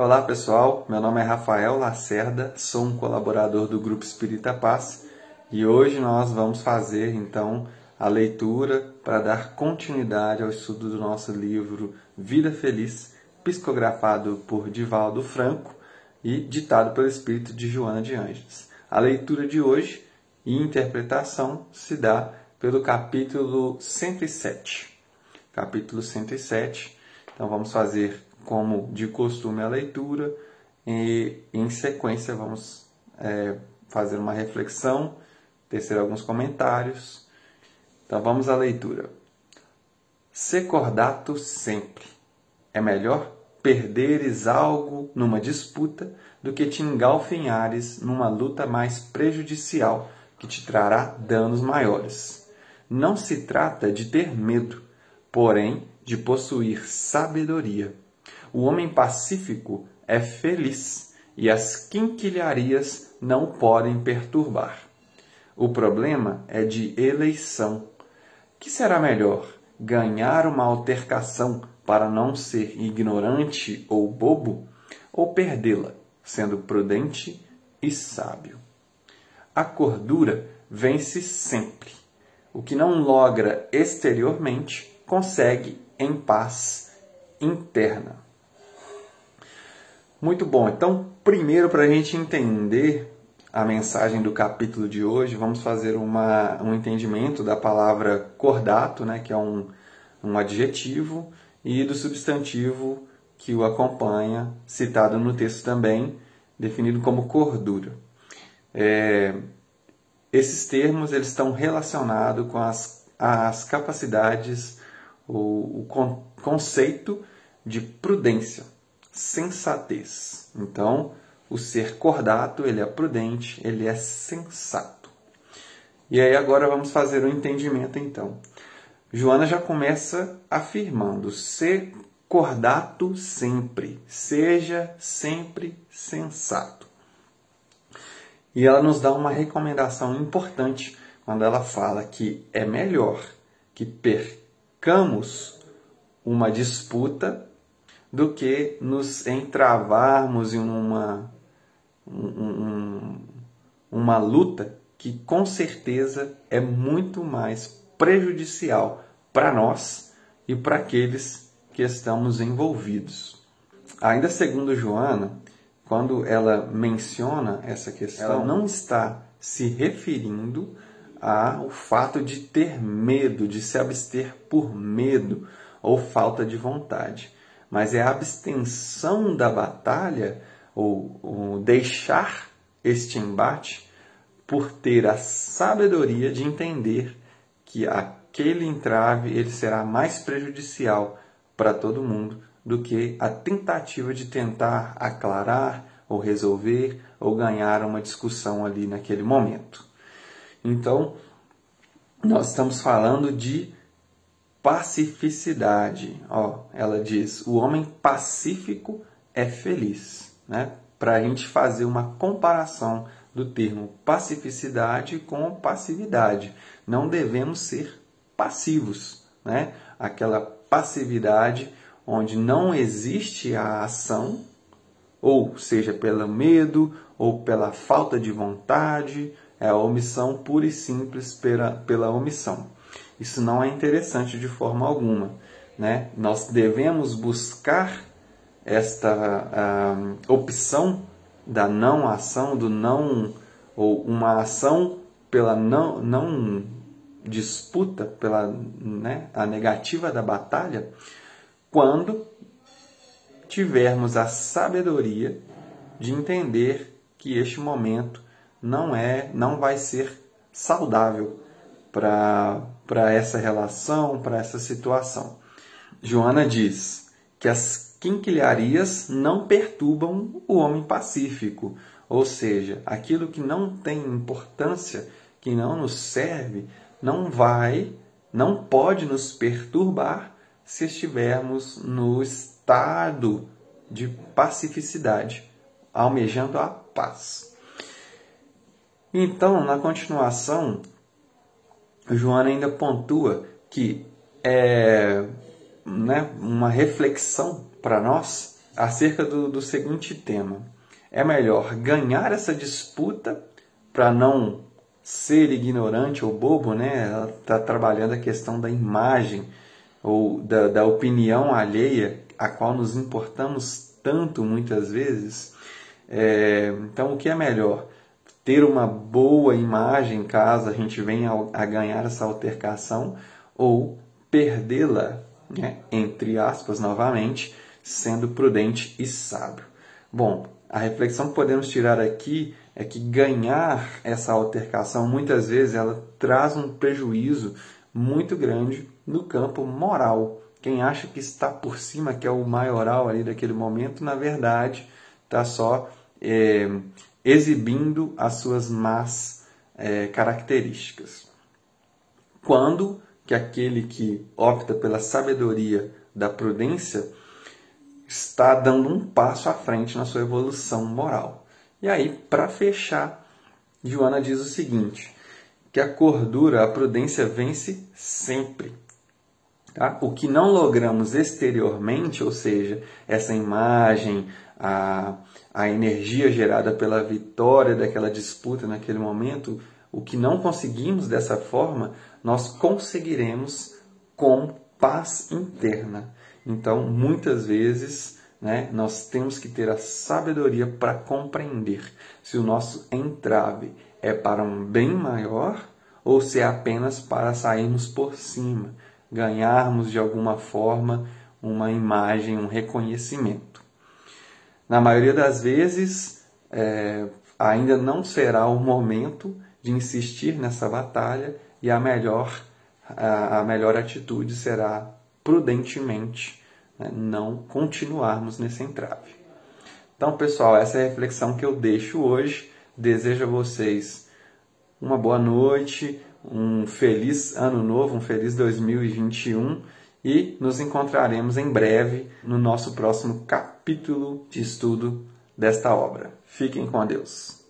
Olá pessoal, meu nome é Rafael Lacerda, sou um colaborador do Grupo Espírita Paz e hoje nós vamos fazer então a leitura para dar continuidade ao estudo do nosso livro Vida Feliz, psicografado por Divaldo Franco e ditado pelo Espírito de Joana de Anjos. A leitura de hoje e interpretação se dá pelo capítulo 107. Capítulo 107. Então vamos fazer como de costume a leitura e em sequência vamos é, fazer uma reflexão, tecer alguns comentários. Então vamos à leitura. Secordato sempre. É melhor perderes algo numa disputa do que te engalfinhares numa luta mais prejudicial que te trará danos maiores. Não se trata de ter medo, porém de possuir sabedoria o homem pacífico é feliz e as quinquilharias não podem perturbar. O problema é de eleição. Que será melhor, ganhar uma altercação para não ser ignorante ou bobo, ou perdê-la, sendo prudente e sábio? A cordura vence sempre. O que não logra exteriormente consegue em paz interna. Muito bom. Então, primeiro, para a gente entender a mensagem do capítulo de hoje, vamos fazer uma, um entendimento da palavra cordato, né, que é um, um adjetivo, e do substantivo que o acompanha, citado no texto também, definido como cordura. É, esses termos eles estão relacionados com as, as capacidades, o, o conceito de prudência sensatez. Então, o ser cordato, ele é prudente, ele é sensato. E aí agora vamos fazer o um entendimento então. Joana já começa afirmando: ser cordato sempre, seja sempre sensato. E ela nos dá uma recomendação importante quando ela fala que é melhor que percamos uma disputa do que nos entravarmos em uma, um, uma luta que com certeza é muito mais prejudicial para nós e para aqueles que estamos envolvidos. Ainda segundo Joana, quando ela menciona essa questão, ela não está se referindo ao fato de ter medo, de se abster por medo ou falta de vontade mas é a abstenção da batalha ou, ou deixar este embate por ter a sabedoria de entender que aquele entrave ele será mais prejudicial para todo mundo do que a tentativa de tentar aclarar ou resolver ou ganhar uma discussão ali naquele momento. Então, nós estamos falando de pacificidade. Ó, ela diz: o homem pacífico é feliz. Né? Para a gente fazer uma comparação do termo pacificidade com passividade. Não devemos ser passivos. Né? Aquela passividade onde não existe a ação, ou seja, pelo medo ou pela falta de vontade, é a omissão pura e simples pela, pela omissão. Isso não é interessante de forma alguma. Né? Nós devemos buscar esta opção da não ação, do não ou uma ação pela não, não disputa, pela né, a negativa da batalha, quando tivermos a sabedoria de entender que este momento não é, não vai ser saudável para essa relação, para essa situação. Joana diz que as quinquilharias não perturbam o homem pacífico, ou seja, aquilo que não tem importância, que não nos serve, não vai, não pode nos perturbar se estivermos no estado de pacificidade, almejando a paz. Então, na continuação, Joana ainda pontua que é né, uma reflexão para nós acerca do, do seguinte tema: é melhor ganhar essa disputa para não ser ignorante ou bobo, né? Ela está trabalhando a questão da imagem ou da, da opinião alheia, a qual nos importamos tanto muitas vezes. É, então, o que é melhor? Ter uma boa imagem caso a gente venha a ganhar essa altercação ou perdê-la, né? entre aspas, novamente, sendo prudente e sábio. Bom, a reflexão que podemos tirar aqui é que ganhar essa altercação muitas vezes ela traz um prejuízo muito grande no campo moral. Quem acha que está por cima, que é o maioral ali daquele momento, na verdade está só é, exibindo as suas más é, características. Quando que aquele que opta pela sabedoria da prudência está dando um passo à frente na sua evolução moral. E aí, para fechar, Joana diz o seguinte: que a cordura, a prudência vence sempre. Tá? O que não logramos exteriormente, ou seja, essa imagem, a, a energia gerada pela vitória daquela disputa naquele momento, o que não conseguimos dessa forma, nós conseguiremos com paz interna. Então, muitas vezes, né, nós temos que ter a sabedoria para compreender se o nosso entrave é para um bem maior ou se é apenas para sairmos por cima, ganharmos de alguma forma uma imagem, um reconhecimento. Na maioria das vezes, é, ainda não será o momento de insistir nessa batalha e a melhor, a, a melhor atitude será prudentemente né, não continuarmos nesse entrave. Então, pessoal, essa é a reflexão que eu deixo hoje. Desejo a vocês uma boa noite, um feliz ano novo, um feliz 2021 e nos encontraremos em breve no nosso próximo capítulo de estudo desta obra. Fiquem com Deus.